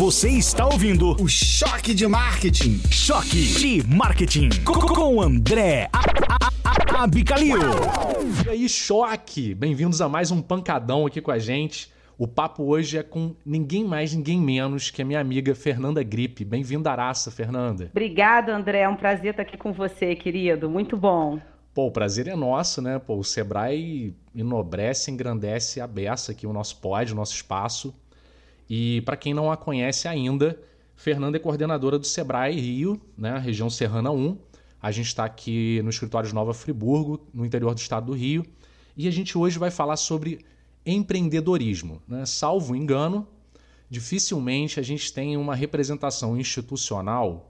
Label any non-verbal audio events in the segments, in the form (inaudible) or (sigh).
Você está ouvindo o Choque de Marketing. Choque de Marketing com André Abicalil. E aí, choque! Bem-vindos a mais um pancadão aqui com a gente. O papo hoje é com ninguém mais, ninguém menos que a minha amiga Fernanda Gripe. Bem-vinda, Araça, Fernanda. Obrigada, André. É um prazer estar aqui com você, querido. Muito bom. Pô, o prazer é nosso, né? Pô, o Sebrae enobrece, engrandece a beça aqui o nosso pod, o nosso espaço. E para quem não a conhece ainda, Fernanda é coordenadora do Sebrae Rio, né, região Serrana 1. A gente está aqui no escritório de Nova Friburgo, no interior do estado do Rio. E a gente hoje vai falar sobre empreendedorismo. Né? Salvo engano, dificilmente a gente tem uma representação institucional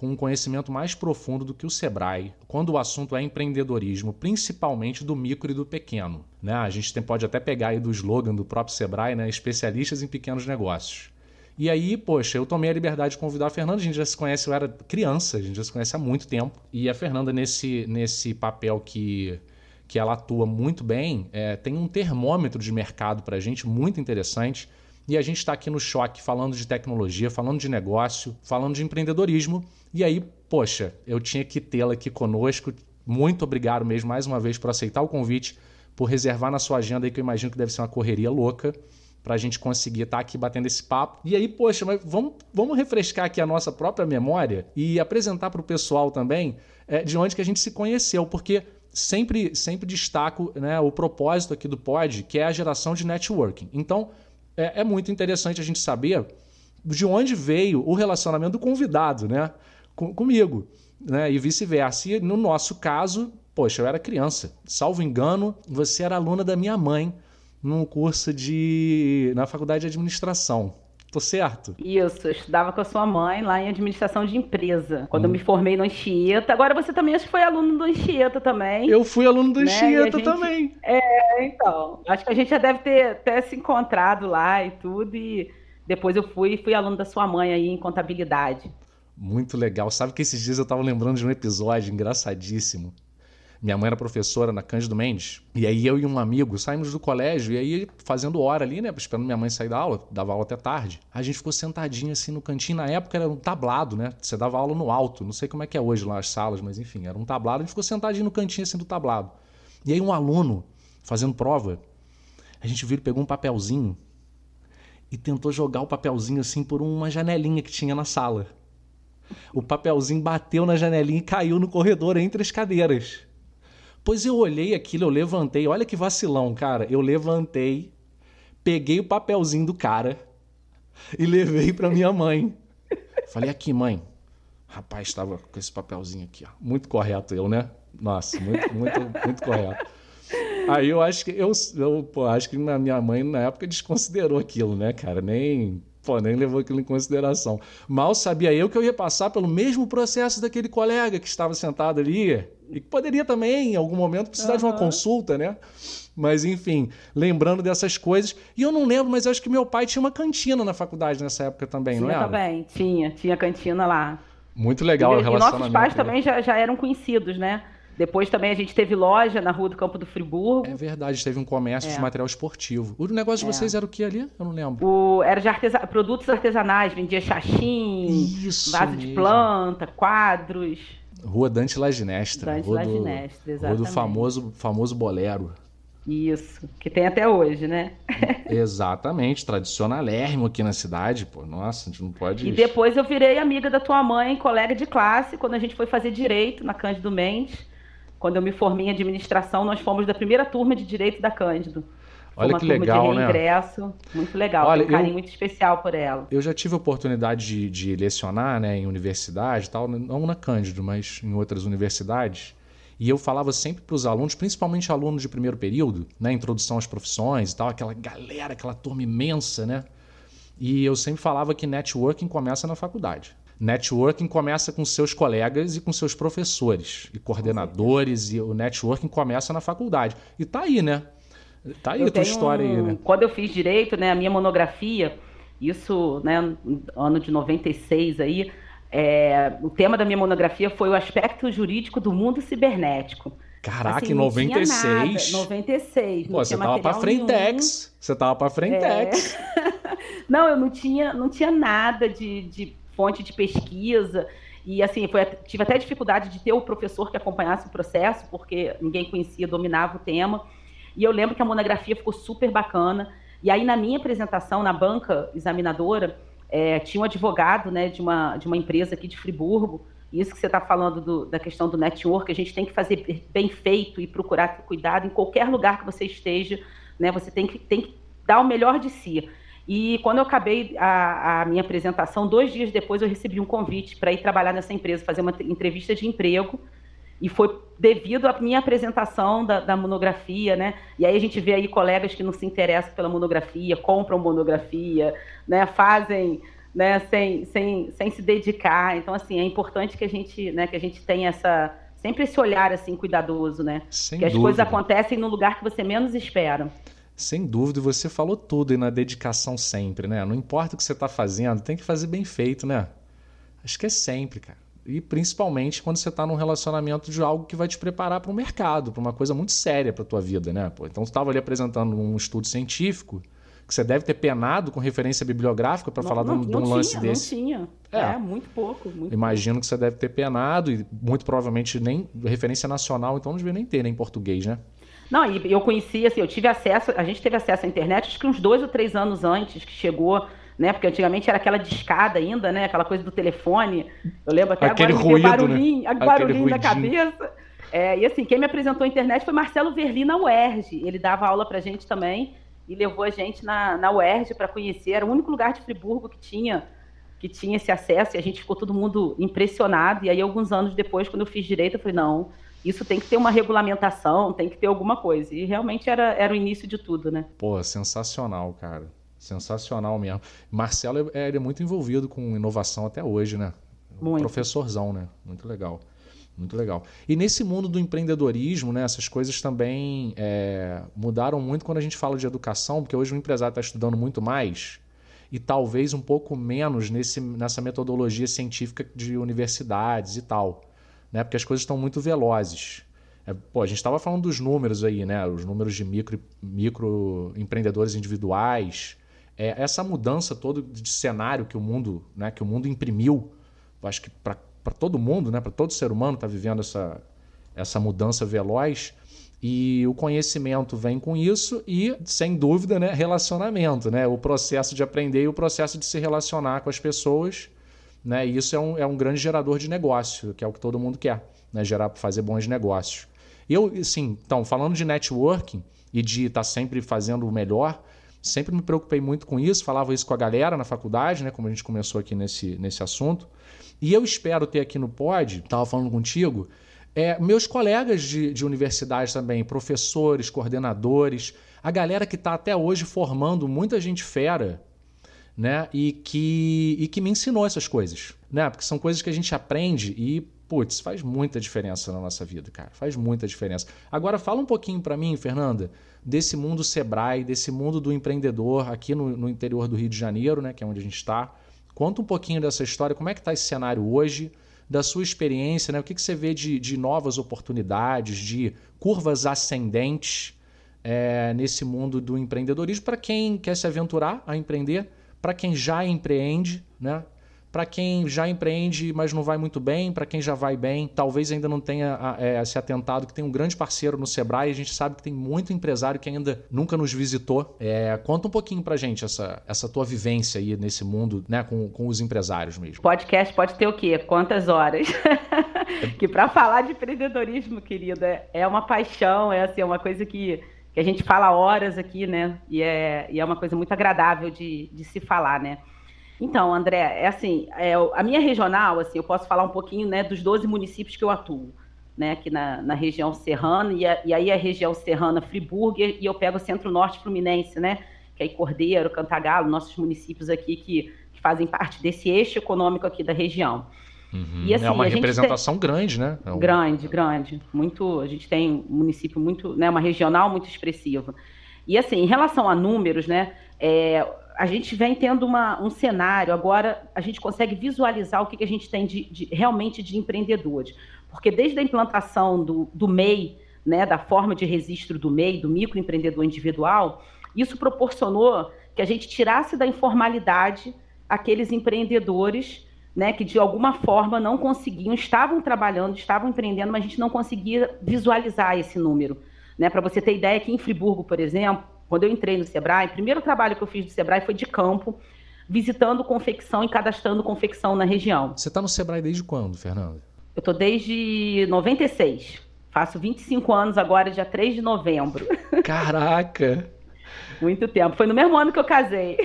com um conhecimento mais profundo do que o Sebrae, quando o assunto é empreendedorismo, principalmente do micro e do pequeno. Né? A gente tem, pode até pegar aí do slogan do próprio Sebrae, né? especialistas em pequenos negócios. E aí, poxa, eu tomei a liberdade de convidar a Fernanda, a gente já se conhece, eu era criança, a gente já se conhece há muito tempo. E a Fernanda, nesse, nesse papel que, que ela atua muito bem, é, tem um termômetro de mercado para a gente muito interessante e a gente está aqui no choque falando de tecnologia, falando de negócio, falando de empreendedorismo. E aí, poxa, eu tinha que tê-la aqui conosco. Muito obrigado mesmo mais uma vez por aceitar o convite, por reservar na sua agenda aí que eu imagino que deve ser uma correria louca para a gente conseguir estar tá aqui batendo esse papo. E aí, poxa, mas vamos, vamos refrescar aqui a nossa própria memória e apresentar para o pessoal também é, de onde que a gente se conheceu, porque sempre, sempre destaco né, o propósito aqui do Pod, que é a geração de networking. Então, é, é muito interessante a gente saber de onde veio o relacionamento do convidado, né? Com, comigo, né? E vice-versa. E no nosso caso, poxa, eu era criança. Salvo engano, você era aluna da minha mãe num curso de na faculdade de administração. Tô certo? Isso, eu estudava com a sua mãe lá em administração de empresa. Quando hum. eu me formei no Anchieta. Agora você também acho que foi aluno do Anchieta também. Eu fui aluno do né? Anchieta gente... também. É, então. Acho que a gente já deve ter até se encontrado lá e tudo. E depois eu fui fui aluno da sua mãe aí em contabilidade. Muito legal. Sabe que esses dias eu tava lembrando de um episódio engraçadíssimo minha mãe era professora na Cândido Mendes. E aí eu e um amigo saímos do colégio e aí fazendo hora ali, né? Esperando minha mãe sair da aula, dava aula até tarde. A gente ficou sentadinho assim no cantinho. Na época era um tablado, né? Você dava aula no alto. Não sei como é que é hoje lá as salas, mas enfim, era um tablado. A gente ficou sentadinho no cantinho assim do tablado. E aí um aluno fazendo prova, a gente viu ele pegou um papelzinho e tentou jogar o papelzinho assim por uma janelinha que tinha na sala. O papelzinho bateu na janelinha e caiu no corredor entre as cadeiras. Pois eu olhei aquilo, eu levantei, olha que vacilão, cara. Eu levantei, peguei o papelzinho do cara e levei para minha mãe. Falei, aqui, mãe. Rapaz, estava com esse papelzinho aqui, ó. Muito correto eu, né? Nossa, muito, muito, muito correto. Aí eu acho que eu, eu pô, acho que minha mãe na época desconsiderou aquilo, né, cara? Nem, pô, nem levou aquilo em consideração. Mal sabia eu que eu ia passar pelo mesmo processo daquele colega que estava sentado ali e que poderia também, em algum momento, precisar uhum. de uma consulta, né? Mas, enfim, lembrando dessas coisas. E eu não lembro, mas acho que meu pai tinha uma cantina na faculdade nessa época também, tinha não era? também, tinha. Tinha cantina lá. Muito legal e, o relacionamento. E nossos pais também já, já eram conhecidos, né? Depois também a gente teve loja na rua do Campo do Friburgo. É verdade, teve um comércio é. de material esportivo. O negócio de é. vocês era o que ali? Eu não lembro. O, era de artesa... produtos artesanais, vendia Isso vaso mesmo. de planta, quadros. Rua Dante Laginestra. Dante rua Laginestra, do, exatamente. Rua do famoso, famoso bolero. Isso, que tem até hoje, né? (laughs) Exatamente, tradicionalérrimo aqui na cidade, pô. Nossa, a gente não pode. E depois eu virei amiga da tua mãe, colega de classe, quando a gente foi fazer direito na Cândido Mendes. Quando eu me formei em administração, nós fomos da primeira turma de direito da Cândido. Olha que legal, né? ingresso, muito legal, Olha, um carinho eu, muito especial por ela. Eu já tive a oportunidade de, de lecionar né, em universidade, tal, não na Cândido, mas em outras universidades. E eu falava sempre para os alunos, principalmente alunos de primeiro período, né, introdução às profissões e tal, aquela galera, aquela turma imensa, né? E eu sempre falava que networking começa na faculdade. Networking começa com seus colegas e com seus professores e coordenadores, e o networking começa na faculdade. E tá aí, né? Tá aí eu a tua história aí, né? Quando eu fiz direito, né, a minha monografia, isso, né, ano de 96 aí, é, o tema da minha monografia foi o aspecto jurídico do mundo cibernético. Caraca, assim, em 96. 96. Pô, você tava pra Frentex. Você tava pra Frentex. É. (laughs) não, eu não tinha, não tinha nada de, de fonte de pesquisa. E assim, foi, tive até dificuldade de ter o professor que acompanhasse o processo, porque ninguém conhecia, dominava o tema. E eu lembro que a monografia ficou super bacana. E aí, na minha apresentação, na banca examinadora, é, tinha um advogado né, de, uma, de uma empresa aqui de Friburgo. Isso que você está falando do, da questão do network, a gente tem que fazer bem feito e procurar ter cuidado em qualquer lugar que você esteja. Né, você tem que, tem que dar o melhor de si. E quando eu acabei a, a, minha apresentação, dois dias depois eu recebi um convite para ir trabalhar nessa empresa, fazer uma entrevista de emprego. E foi devido à minha apresentação da, da, monografia, né? E aí a gente vê aí colegas que não se interessam pela monografia, compram monografia, né? Fazem, né? Sem, sem, sem se dedicar. Então assim é importante que a gente, né? Que a gente tenha essa sempre esse olhar assim cuidadoso, né? Sem que as coisas acontecem no lugar que você menos espera. Sem dúvida, você falou tudo e na dedicação sempre, né? Não importa o que você está fazendo, tem que fazer bem feito, né? Acho que é sempre, cara. E principalmente quando você está num relacionamento de algo que vai te preparar para o mercado, para uma coisa muito séria para a tua vida, né? Pô, então, você estava ali apresentando um estudo científico que você deve ter penado com referência bibliográfica para falar não, de um, lance tinha, desse. Não tinha. É, é muito pouco. Muito Imagino pouco. que você deve ter penado e muito provavelmente nem referência nacional, então não devia nem ter, nem em português, né? Não, e eu conheci, assim, eu tive acesso, a gente teve acesso à internet acho que uns dois ou três anos antes que chegou, né? Porque antigamente era aquela discada ainda, né? Aquela coisa do telefone. Eu lembro até Aquele agora ruído, barulhinho, né? barulhinho na cabeça. É, e assim, quem me apresentou a internet foi Marcelo Verli na UERJ. Ele dava aula pra gente também e levou a gente na, na UERJ para conhecer. Era o único lugar de Friburgo que tinha que tinha esse acesso e a gente ficou todo mundo impressionado. E aí, alguns anos depois, quando eu fiz direito, eu falei, não, isso tem que ter uma regulamentação, tem que ter alguma coisa. E realmente era, era o início de tudo, né? Pô, sensacional, cara. Sensacional mesmo. Marcelo é, ele é muito envolvido com inovação até hoje, né? Muito. Professorzão, né? Muito legal. Muito legal. E nesse mundo do empreendedorismo, né, essas coisas também é, mudaram muito quando a gente fala de educação, porque hoje o empresário está estudando muito mais e talvez um pouco menos nesse, nessa metodologia científica de universidades e tal né? Porque as coisas estão muito velozes. É, pô, a gente estava falando dos números aí, né? Os números de micro, micro empreendedores individuais. É, essa mudança toda de cenário que o mundo, né? Que o mundo imprimiu, acho que para todo mundo, né? Para todo ser humano está vivendo essa, essa mudança veloz. E o conhecimento vem com isso e, sem dúvida, né, relacionamento, né? O processo de aprender e o processo de se relacionar com as pessoas né? E isso é um, é um grande gerador de negócio, que é o que todo mundo quer, né? Gerar, fazer bons negócios. Eu, assim, então, falando de networking e de estar tá sempre fazendo o melhor, sempre me preocupei muito com isso, falava isso com a galera na faculdade, né? Como a gente começou aqui nesse, nesse assunto. E eu espero ter aqui no Pod, estava falando contigo, é, meus colegas de, de universidade também, professores, coordenadores, a galera que está até hoje formando muita gente fera né? E que, e que me ensinou essas coisas, né? Porque são coisas que a gente aprende e, putz, faz muita diferença na nossa vida, cara. Faz muita diferença. Agora, fala um pouquinho para mim, Fernanda, desse mundo Sebrae, desse mundo do empreendedor aqui no, no interior do Rio de Janeiro, né? Que é onde a gente está. Conta um pouquinho dessa história, como é que está esse cenário hoje, da sua experiência, né? O que, que você vê de, de novas oportunidades, de curvas ascendentes é, nesse mundo do empreendedorismo para quem quer se aventurar a empreender para quem já empreende, né? Para quem já empreende, mas não vai muito bem, para quem já vai bem, talvez ainda não tenha é, se atentado que tem um grande parceiro no Sebrae. A gente sabe que tem muito empresário que ainda nunca nos visitou. É, conta um pouquinho para gente essa, essa tua vivência aí nesse mundo, né, com, com os empresários mesmo. Podcast pode ter o quê? Quantas horas? (laughs) que para falar de empreendedorismo, querida, é, é uma paixão, é assim, é uma coisa que que a gente fala horas aqui, né? E é, e é uma coisa muito agradável de, de se falar, né? Então, André, é assim, é, a minha regional, assim, eu posso falar um pouquinho, né, dos 12 municípios que eu atuo, né, aqui na, na região serrana, e, a, e aí a região serrana, Friburgo, e eu pego o centro-norte fluminense, né, que é Cordeiro, Cantagalo, nossos municípios aqui que, que fazem parte desse eixo econômico aqui da região. Uhum. E, assim, é uma representação tem... grande, né? É um... Grande, grande. Muito. A gente tem um município muito, né, uma regional muito expressiva. E assim, em relação a números, né? É, a gente vem tendo uma, um cenário, agora a gente consegue visualizar o que, que a gente tem de, de, realmente de empreendedores. Porque desde a implantação do, do MEI, né, da forma de registro do MEI, do microempreendedor individual, isso proporcionou que a gente tirasse da informalidade aqueles empreendedores né, que de alguma forma não conseguiam, estavam trabalhando, estavam empreendendo, mas a gente não conseguia visualizar esse número. Né? Para você ter ideia, aqui em Friburgo, por exemplo, quando eu entrei no Sebrae, o primeiro trabalho que eu fiz do Sebrae foi de campo, visitando confecção e cadastrando confecção na região. Você está no Sebrae desde quando, Fernanda? Eu estou desde 96. Faço 25 anos agora, dia 3 de novembro. Caraca! (laughs) Muito tempo. Foi no mesmo ano que eu casei.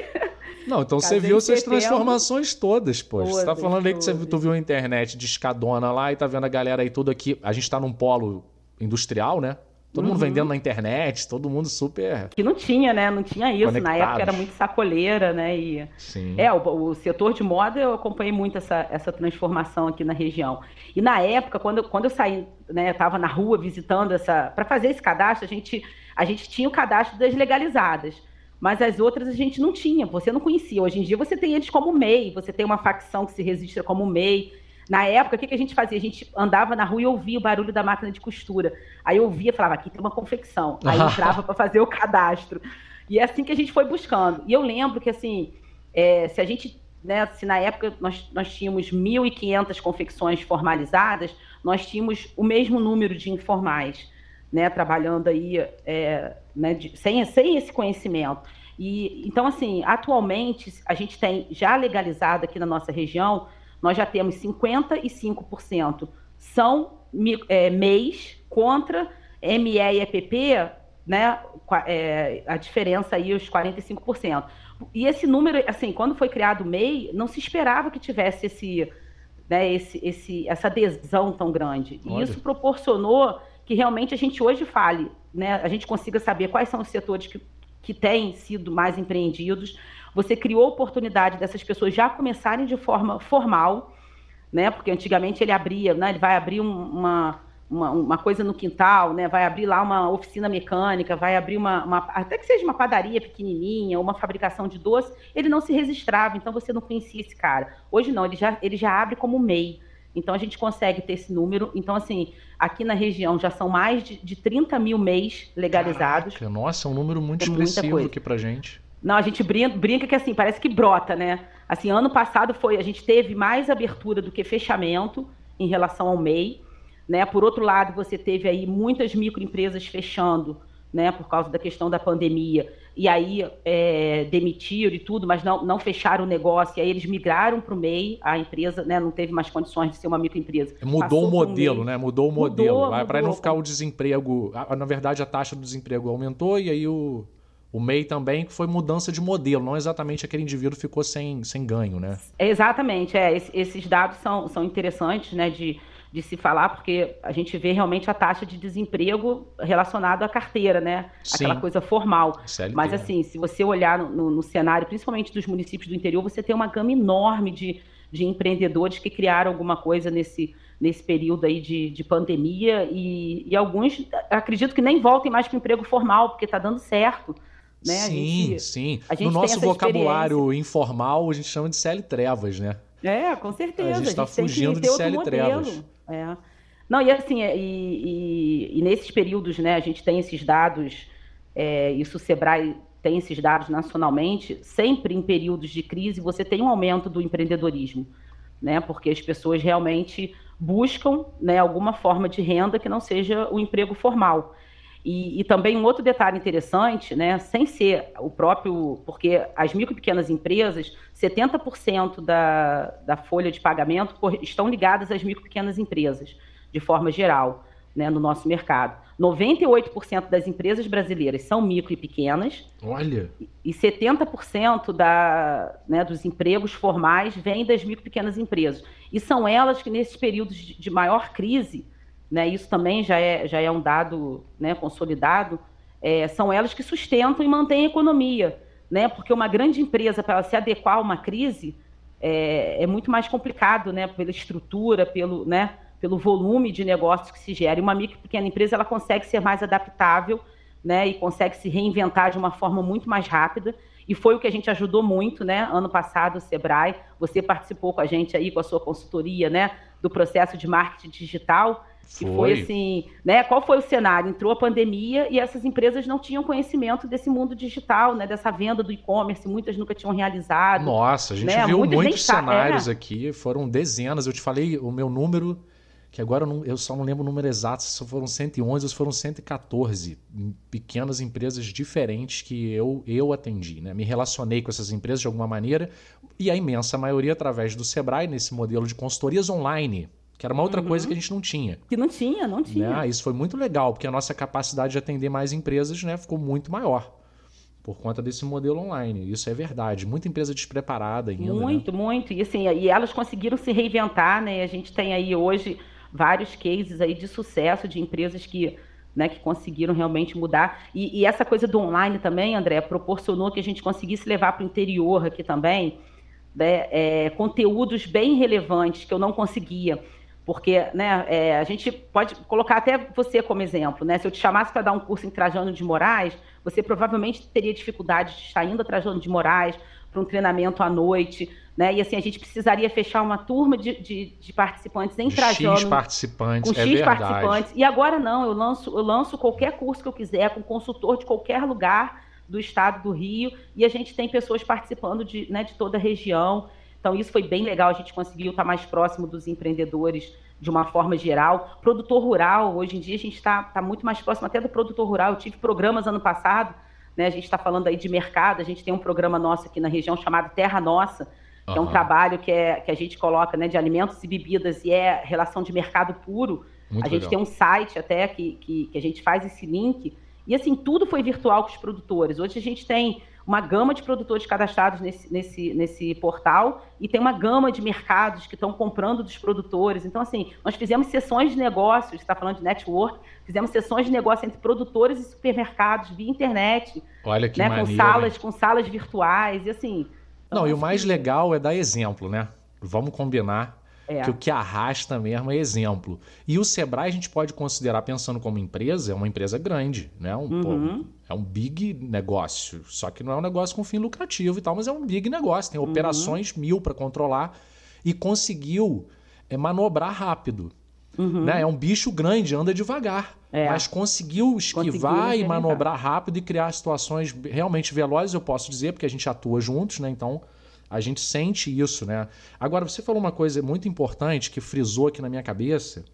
Não, então Casei você viu essas transformações todas, poxa. Todas, você tá falando aí que você, tu viu a internet de escadona lá e tá vendo a galera aí tudo aqui. A gente tá num polo industrial, né? Todo uhum. mundo vendendo na internet, todo mundo super. Que não tinha, né? Não tinha isso. Conectados. Na época era muito sacoleira, né? E... Sim. É, o, o, setor de moda eu acompanhei muito essa, essa transformação aqui na região. E na época, quando, quando eu saí, né, eu tava na rua visitando essa. para fazer esse cadastro, a gente, a gente tinha o cadastro das legalizadas mas as outras a gente não tinha, você não conhecia. Hoje em dia você tem eles como MEI, você tem uma facção que se registra como MEI. Na época, o que, que a gente fazia? A gente andava na rua e ouvia o barulho da máquina de costura. Aí eu ouvia e falava, aqui tem uma confecção. Aí (laughs) entrava para fazer o cadastro. E é assim que a gente foi buscando. E eu lembro que, assim, é, se a gente, né, se na época nós, nós tínhamos 1.500 confecções formalizadas, nós tínhamos o mesmo número de informais né, trabalhando aí é, né, de, sem, sem esse conhecimento. E, então, assim, atualmente, a gente tem já legalizado aqui na nossa região, nós já temos 55% são é, MEIs contra ME e EPP, né, é, a diferença aí, os 45%. E esse número, assim, quando foi criado o MEI, não se esperava que tivesse esse, né, esse, esse, essa adesão tão grande. E Olha. isso proporcionou que realmente a gente hoje fale, né? A gente consiga saber quais são os setores que, que têm sido mais empreendidos. Você criou oportunidade dessas pessoas já começarem de forma formal, né? Porque antigamente ele abria, né? Ele vai abrir uma, uma, uma, coisa no quintal, né? Vai abrir lá uma oficina mecânica, vai abrir uma, uma, até que seja uma padaria pequenininha, uma fabricação de doce, ele não se registrava, então você não conhecia esse cara. Hoje não, ele já, ele já abre como MEI. Então a gente consegue ter esse número. Então, assim, aqui na região já são mais de, de 30 mil mês legalizados. Caraca, nossa, é um número muito é expressivo aqui pra gente. Não, a gente brinca, brinca, que assim, parece que brota, né? Assim, ano passado foi, a gente teve mais abertura do que fechamento em relação ao MEI. Né? Por outro lado, você teve aí muitas microempresas fechando, né, por causa da questão da pandemia e aí é, demitiram e tudo, mas não, não fecharam o negócio, e aí eles migraram para o MEI, a empresa né, não teve mais condições de ser uma microempresa. Mudou Passou o modelo, né? Mudou o modelo. Para não ficar o desemprego. Na verdade, a taxa do desemprego aumentou e aí o, o MEI também, que foi mudança de modelo, não exatamente aquele indivíduo ficou sem, sem ganho, né? Exatamente, é. Esses dados são, são interessantes, né? De de se falar, porque a gente vê realmente a taxa de desemprego relacionado à carteira, né? Sim. Aquela coisa formal. CLT, Mas, né? assim, se você olhar no, no, no, cenário, principalmente dos municípios do interior, você tem uma gama enorme de, de empreendedores que criaram alguma coisa nesse, nesse período aí de, de pandemia e, e alguns, acredito que nem voltem mais para o emprego formal, porque está dando certo. Né? Sim, gente, sim. no nosso vocabulário informal, a gente chama de CL Trevas, né? É, com certeza. A gente está fugindo de CL Trevas. É. Não, e assim, é, e, e, e, nesses períodos, né, a gente tem esses dados, é, isso o Sebrae tem esses dados nacionalmente, sempre em períodos de crise você tem um aumento do empreendedorismo, né, porque as pessoas realmente buscam né, alguma forma de renda que não seja o emprego formal. E, e, também um outro detalhe interessante, né, sem ser o próprio, porque as micro e pequenas empresas, 70% da, da folha de pagamento estão ligadas às micro e pequenas empresas, de forma geral, né, no nosso mercado. 98% das empresas brasileiras são micro e pequenas. Olha! E 70% da, né, dos empregos formais vêm das micro e pequenas empresas. E são elas que, nesses períodos de maior crise, né, isso também já é, já é um dado né, consolidado, é, são elas que sustentam e mantêm a economia, né, porque uma grande empresa, para ela se adequar a uma crise, é, é, muito mais complicado, né, pela estrutura, pelo, né, pelo volume de negócios que se gera. E uma micro pequena empresa, ela consegue ser mais adaptável, né, e consegue se reinventar de uma forma muito mais rápida, e foi o que a gente ajudou muito, né? Ano passado, o Sebrae, você participou com a gente aí, com a sua consultoria, né? Do processo de marketing digital. Que foi. foi assim, né? Qual foi o cenário? Entrou a pandemia e essas empresas não tinham conhecimento desse mundo digital, né? Dessa venda do e-commerce, muitas nunca tinham realizado. Nossa, a gente né? viu muitos, muitos cenários é. aqui, foram dezenas. Eu te falei o meu número, que agora eu, não, eu, só não lembro o número exato, se foram 111 ou se foram 114 pequenas empresas diferentes que eu, eu atendi, né? Me relacionei com essas empresas de alguma maneira e a imensa maioria através do Sebrae, nesse modelo de consultorias online que era uma outra uhum. coisa que a gente não tinha. Que não tinha, não tinha. Né? Isso foi muito legal, porque a nossa capacidade de atender mais empresas né, ficou muito maior por conta desse modelo online. Isso é verdade. Muita empresa despreparada ainda. Né? Muito, né? muito. E assim, e elas conseguiram se reinventar, né? A gente tem aí hoje vários cases aí de sucesso de empresas que, né, que conseguiram realmente mudar. E, e essa coisa do online também, André, proporcionou que a gente conseguisse levar para o interior aqui também né, é, conteúdos bem relevantes que eu não conseguia. Porque né, é, a gente pode colocar até você como exemplo. Né? Se eu te chamasse para dar um curso em Trajano de Moraes, você provavelmente teria dificuldade de estar indo a Trajano de Moraes para um treinamento à noite. Né? E assim, a gente precisaria fechar uma turma de, de, de participantes em de Trajano. X participantes, com é X verdade. participantes. E agora não, eu lanço, eu lanço qualquer curso que eu quiser, com consultor de qualquer lugar do estado do Rio, e a gente tem pessoas participando de, né, de toda a região. Então, isso foi bem legal, a gente conseguiu estar mais próximo dos empreendedores de uma forma geral. Produtor rural, hoje em dia a gente está tá muito mais próximo até do produtor rural. Eu tive programas ano passado, né, a gente está falando aí de mercado, a gente tem um programa nosso aqui na região chamado Terra Nossa, que uhum. é um trabalho que, é, que a gente coloca né, de alimentos e bebidas e é relação de mercado puro. Muito a gente legal. tem um site até que, que, que a gente faz esse link. E assim, tudo foi virtual com os produtores. Hoje a gente tem uma gama de produtores cadastrados nesse, nesse, nesse portal e tem uma gama de mercados que estão comprando dos produtores. Então, assim, nós fizemos sessões de negócios, está falando de network, fizemos sessões de negócio entre produtores e supermercados via internet. Olha que né, com salas, com salas virtuais e assim. Não, então, e o mais legal é dar exemplo, né? Vamos combinar é. Que o que arrasta mesmo é exemplo. E o Sebrae a gente pode considerar, pensando como empresa, é uma empresa grande, né? Um, uhum. pô, é um big negócio. Só que não é um negócio com fim lucrativo e tal, mas é um big negócio. Tem uhum. operações mil para controlar e conseguiu é, manobrar rápido. Uhum. Né? É um bicho grande, anda devagar. É. Mas conseguiu esquivar conseguiu e manobrar rápido e criar situações realmente velozes, eu posso dizer, porque a gente atua juntos, né? Então a gente sente isso, né? Agora, você falou uma coisa muito importante que frisou aqui na minha cabeça: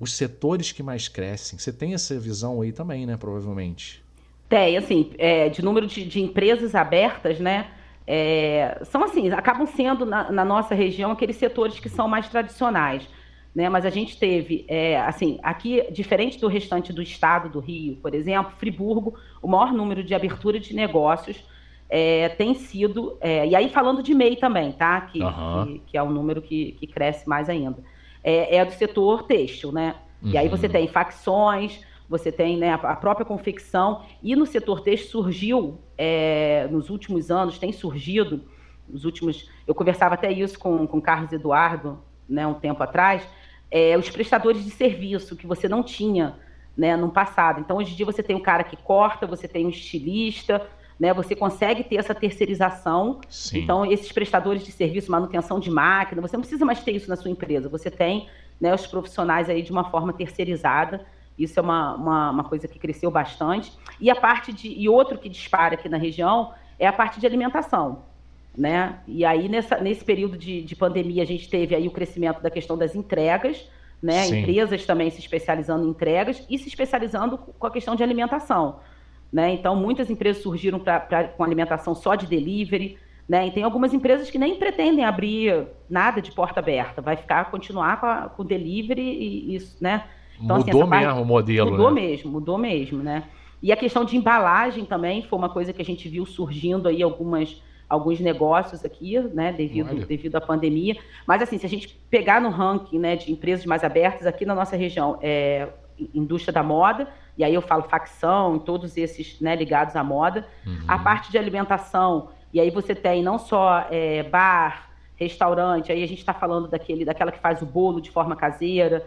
os setores que mais crescem. Você tem essa visão aí também, né? Provavelmente. Tem, assim, é, de número de, de, empresas abertas, né? É, são assim, acabam sendo na, na, nossa região aqueles setores que são mais tradicionais. Né? Mas a gente teve, é, assim, aqui, diferente do restante do estado do Rio, por exemplo, Friburgo, o maior número de abertura de negócios é, tem sido. É, e aí falando de MEI também, tá? Que, uhum. que, que, é o número que, que cresce mais ainda. É, é do setor têxtil, né? Uhum. E aí você uhum. tem facções, você tem né, a própria confecção. E no setor têxtil surgiu, é, nos últimos anos, tem surgido, nos últimos. Eu conversava até isso com o Carlos Eduardo, né, um tempo atrás, é, os prestadores de serviço que você não tinha né, no passado. Então, hoje em dia, você tem um cara que corta, você tem um estilista, né? Você consegue ter essa terceirização. Sim. Então, esses prestadores de serviço, manutenção de máquina, você não precisa mais ter isso na sua empresa. Você tem né, os profissionais aí de uma forma terceirizada. Isso é uma, uma, uma, coisa que cresceu bastante. E a parte de. E outro que dispara aqui na região é a parte de alimentação. Né? E aí, nessa, nesse período de, de pandemia, a gente teve aí o crescimento da questão das entregas, né? Empresas também se especializando em entregas e se especializando com a questão de alimentação. Né? Então, muitas empresas surgiram pra, pra, com alimentação só de delivery. Né? E tem algumas empresas que nem pretendem abrir nada de porta aberta, vai ficar, continuar com, a, com delivery e isso, né? Então, assim, mudou assim, mesmo parte, o modelo, Mudou né? mesmo, mudou mesmo, né? E a questão de embalagem também foi uma coisa que a gente viu surgindo aí algumas, alguns negócios aqui, né, devido, devido à pandemia. Mas assim, se a gente pegar no ranking, né, de empresas mais abertas aqui na nossa região, é indústria da moda, e aí eu falo facção, todos esses né, ligados à moda. Uhum. A parte de alimentação, e aí você tem não só é, bar, restaurante, aí a gente está falando daquele, daquela que faz o bolo de forma caseira,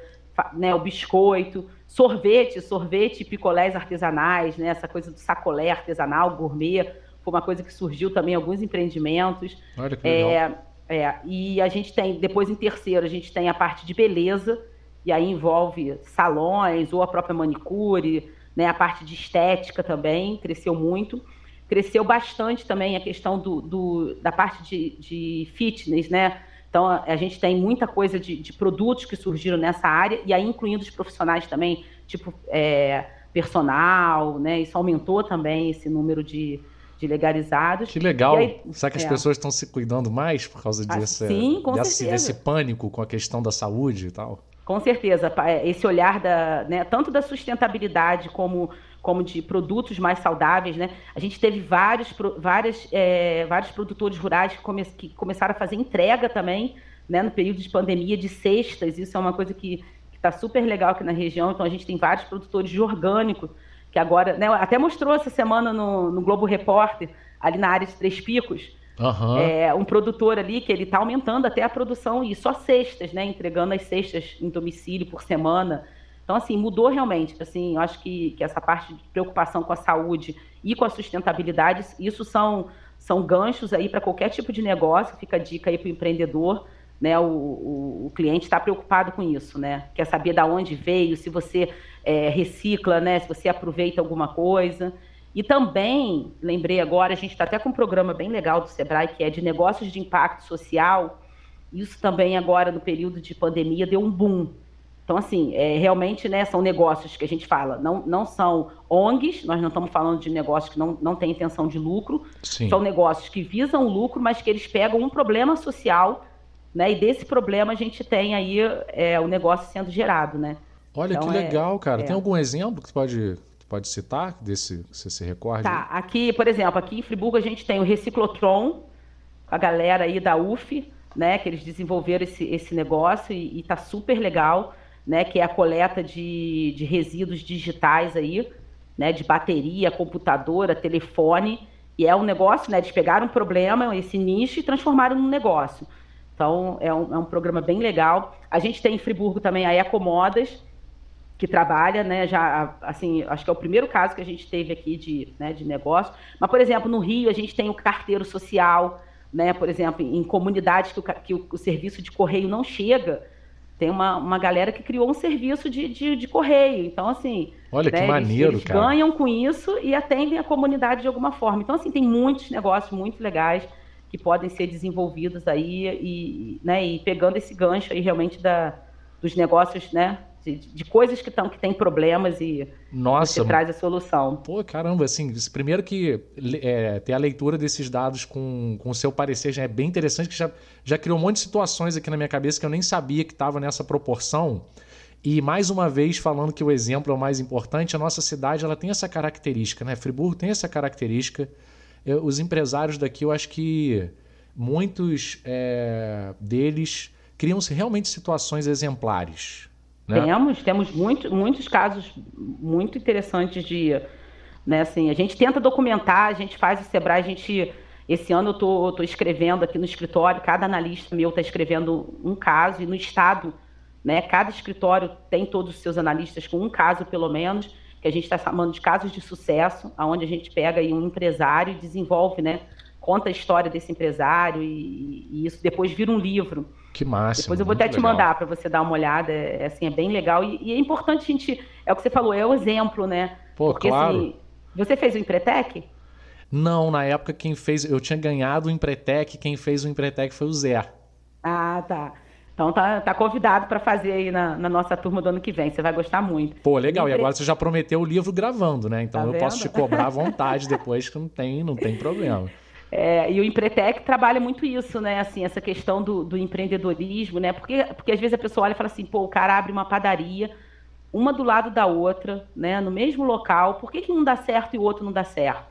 né, o biscoito, sorvete, sorvete e picolés artesanais, né, essa coisa do sacolé artesanal, gourmet, foi uma coisa que surgiu também em alguns empreendimentos. Olha que legal. É, é, e a gente tem, depois em terceiro, a gente tem a parte de beleza, e aí envolve salões ou a própria manicure, né, a parte de estética também cresceu muito. Cresceu bastante também a questão do, do da parte de, de, fitness, né? Então, a, a gente tem muita coisa de, de, produtos que surgiram nessa área, e aí incluindo os profissionais também, tipo é, personal, né? Isso aumentou também esse número de, de legalizados. Que legal. Aí, Será que as é. pessoas estão se cuidando mais por causa ah, desse, sim, com desse, desse pânico com a questão da saúde e tal? Com certeza, é, esse olhar da, né, tanto da sustentabilidade como, como de produtos mais saudáveis, né? A gente teve vários, várias, é, vários produtores rurais que, come, que, começaram a fazer entrega também, né, no período de pandemia de cestas. Isso é uma coisa que está super legal aqui na região. Então a gente tem vários produtores de orgânico que agora, né, até mostrou essa semana no, no Globo Repórter ali na área de Três Picos Uhum. É, um produtor ali que ele está aumentando até a produção e só cestas, né? Entregando as cestas em domicílio por semana. Então, assim, mudou realmente. Assim, eu acho que, que essa parte de preocupação com a saúde e com a sustentabilidade, isso são, são ganchos aí para qualquer tipo de negócio. Fica a dica aí para o empreendedor. Né, o, o, o cliente está preocupado com isso, né? Quer saber de onde veio, se você é, recicla, né? Se você aproveita alguma coisa. E também, lembrei agora, a gente está até com um programa bem legal do Sebrae, que é de negócios de impacto social. Isso também agora, no período de pandemia, deu um boom. Então, assim, é, realmente, né, são negócios que a gente fala, não, não são ONGs, nós não estamos falando de negócios que não, não têm intenção de lucro, Sim. são negócios que visam lucro, mas que eles pegam um problema social, né, e desse problema a gente tem aí é, o negócio sendo gerado, né. Olha então, que é, legal, cara. É... Tem algum exemplo que você pode pode citar desse que você se recorde? Tá, aqui, por exemplo, aqui em Friburgo a gente tem o Reciclotron, a galera aí da UF, né, que eles desenvolveram esse, esse negócio e, está super legal, né, que é a coleta de, de resíduos digitais aí, né, de bateria, computadora, telefone, e é um negócio, né, eles pegaram um problema, esse nicho, e transformaram num negócio. Então, é um, é um programa bem legal. A gente tem em Friburgo também a Ecomodas, que trabalha, né, já, assim, acho que é o primeiro caso que a gente teve aqui de, né, de negócio. Mas, por exemplo, no Rio a gente tem o carteiro social, né, por exemplo, em comunidades que o, que o, o serviço de correio não chega, tem uma, uma galera que criou um serviço de, de, de correio. Então, assim. Olha né, que maneiro, eles, cara. ganham com isso e atendem a comunidade de alguma forma. Então, assim, tem muitos negócios muito legais que podem ser desenvolvidos aí e, né, e pegando esse gancho aí realmente da, dos negócios, né, de, de coisas que, estão que têm problemas e Nossa, você traz a solução. Pô, caramba, assim, primeiro que é, ter a leitura desses dados com, com o seu parecer já é bem interessante, que já, já criou um monte de situações aqui na minha cabeça que eu nem sabia que estava nessa proporção. E mais uma vez falando que o exemplo é o mais importante, a nossa cidade ela tem essa característica, né? Friburgo tem essa característica. Eu, os empresários daqui, eu acho que muitos é, deles criam realmente situações exemplares. Né? Temos, temos muito, muitos casos muito interessantes de. Né, assim, a gente tenta documentar, a gente faz o Sebrae, a gente. Esse ano eu tô, tô escrevendo aqui no escritório, cada analista meu está escrevendo um caso, e no estado, né, cada escritório tem todos os seus analistas com um caso, pelo menos, que a gente está chamando de casos de sucesso, onde a gente pega aí um empresário e desenvolve, né, conta a história desse empresário, e, e isso depois vira um livro. Que massa. Depois eu vou até te legal. mandar para você dar uma olhada. É, assim, é bem legal. E, e, é importante a gente. É o que você falou, é o exemplo, né? Pô, Porque, claro. Assim, você fez o Empretec? Não, na época quem fez. Eu tinha ganhado o Empretec, quem fez o Empretec foi o Zé. Ah, tá. Então tá, tá convidado para fazer aí na, na, nossa turma do ano que vem. Você vai gostar muito. Pô, legal. E agora você já prometeu o livro gravando, né? Então tá eu vendo? posso te cobrar à (laughs) vontade depois, que não tem, não tem problema. É, e o Empretec trabalha muito isso, né? Assim, essa questão do, do, empreendedorismo, né? Porque, porque às vezes a pessoa olha e fala assim, pô, o cara abre uma padaria, uma do lado da outra, né? No mesmo local, por que, que um dá certo e o outro não dá certo?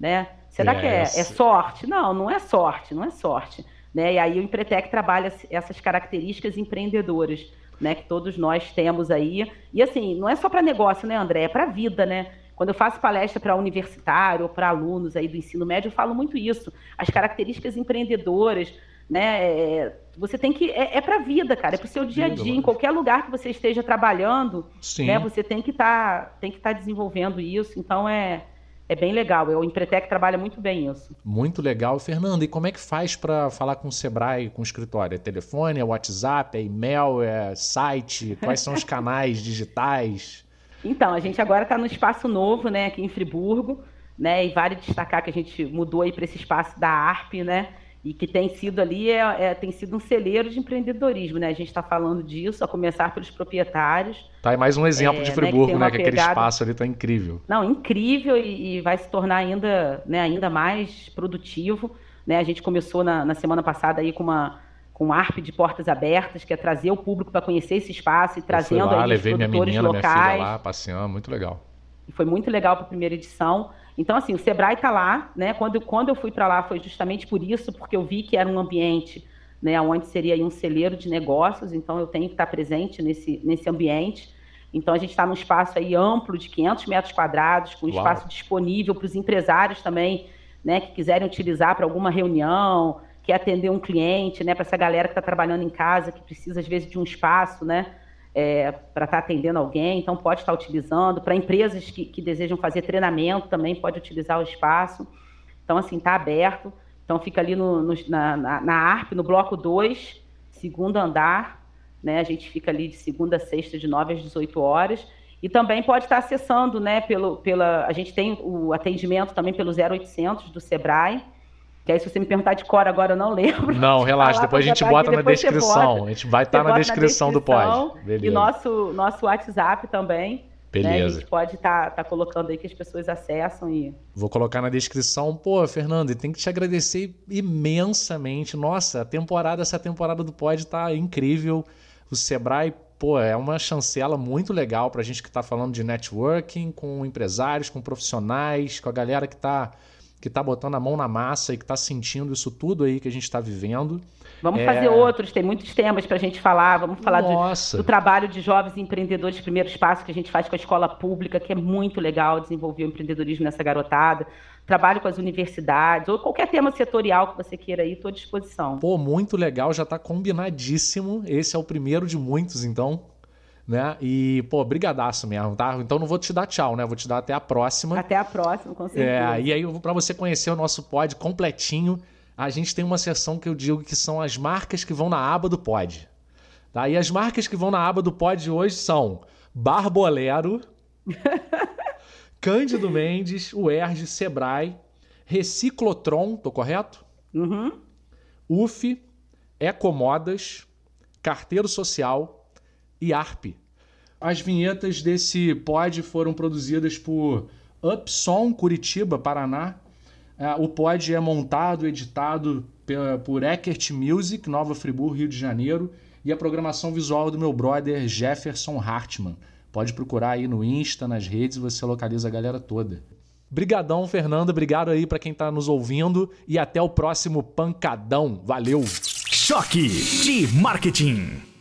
Né? Será que é, é sorte? Não, não é sorte, não é sorte. Né? E aí o Empretec trabalha essas características empreendedoras, né? Que todos nós temos aí. E assim, não é só para negócio, né, André? É para a vida, né? Quando eu faço palestra para universitário ou para alunos aí do ensino médio, eu falo muito isso. As características empreendedoras, né? É, você tem que. É, é para a vida, cara, é para o seu dia a dia. Em qualquer lugar que você esteja trabalhando, Sim. né? Você tem que estar tá, tem que estar tá desenvolvendo isso. Então é, é bem legal. O Empretec trabalha muito bem isso. Muito legal. Fernando, e como é que faz para falar com o Sebrae, com o escritório? É telefone, é WhatsApp, é e-mail, é site? Quais são os (laughs) canais digitais? Então, a gente agora está no espaço novo, né, aqui em Friburgo, né, e vale destacar que a gente mudou aí para esse espaço da ARP, né, e que tem sido ali, é, é, tem sido um celeiro de empreendedorismo, né? A gente está falando disso, a começar pelos proprietários. Tá aí mais um exemplo é, de Friburgo, né? Que, né, que aquele espaço ali está incrível. Não, incrível e, e, vai se tornar ainda, né, ainda mais produtivo. Né? A gente começou na, na semana passada aí com uma com ARP de portas abertas, que é trazer o público para conhecer esse espaço e trazendo lá, aí levei os produtores minha menina, locais. Minha filha lá, passeando, muito legal. E foi muito legal para a primeira edição. Então, assim, o Sebrae está lá, né? Quando, quando eu fui para lá foi justamente por isso, porque eu vi que era um ambiente né, onde seria um celeiro de negócios, então eu tenho que estar presente nesse, nesse ambiente. Então, a gente está num espaço aí amplo de 500 metros quadrados, com Uau. espaço disponível para os empresários também, né, que quiserem utilizar para alguma reunião, quer atender um cliente, né, para essa galera que está trabalhando em casa, que precisa, às vezes, de um espaço, né, é, para estar tá atendendo alguém, então pode estar tá utilizando. Para empresas que, que, desejam fazer treinamento também pode utilizar o espaço. Então, assim, está aberto. Então, fica ali no, no, na, na, na, ARP, no bloco 2, segundo andar. Né? A gente fica ali de segunda a sexta, de 9 às 18 horas. E também pode estar tá acessando, né, pelo, pela, a gente tem o atendimento também pelo 0800 do Sebrae, que aí, se você me perguntar de cor agora, eu não lembro. Não, (laughs) relaxa, depois a gente bota na descrição. A gente vai estar tá na descrição, na descrição do pod. Beleza. E nosso, nosso WhatsApp também. Beleza. Né? A gente pode estar tá, tá colocando aí que as pessoas acessam e. Vou colocar na descrição. Pô, Fernando, tem que te agradecer imensamente. Nossa, a temporada, essa temporada do pod tá incrível. O Sebrae, pô, é uma chancela muito legal para a gente que está falando de networking com empresários, com profissionais, com a galera que está que está botando a mão na massa e que está sentindo isso tudo aí que a gente está vivendo. Vamos é... fazer outros, tem muitos temas para a gente falar. Vamos falar do, do, trabalho de jovens empreendedores, primeiro espaço que a gente faz com a escola pública, que é muito legal desenvolver o empreendedorismo nessa garotada. Trabalho com as universidades, ou qualquer tema setorial que você queira aí, estou à disposição. Pô, muito legal, já está combinadíssimo. Esse é o primeiro de muitos, então né? E, pô, brigadaço mesmo, tá? Então não vou te dar tchau, né? Vou te dar até a próxima. Até a próxima, com certeza. É, e aí, para você conhecer o nosso pod completinho, a gente tem uma seção que eu digo que são as marcas que vão na aba do pod. Tá? E as marcas que vão na aba do pod hoje são Barbolero, (laughs) Cândido Mendes, UERJ, Sebrae, Reciclotron, tô correto? Uhum. UF, Ecomodas, Carteiro Social, e ARP. As vinhetas desse pod foram produzidas por Upsom Curitiba, Paraná. É, o pod é montado, editado por Eckert Music, Nova Friburgo, Rio de Janeiro, e a programação visual do meu brother Jefferson Hartmann. Pode procurar aí no Insta, nas redes, você localiza a galera toda. Brigadão, Fernando. Obrigado aí para quem está nos ouvindo e até o próximo pancadão. Valeu. Choque de marketing.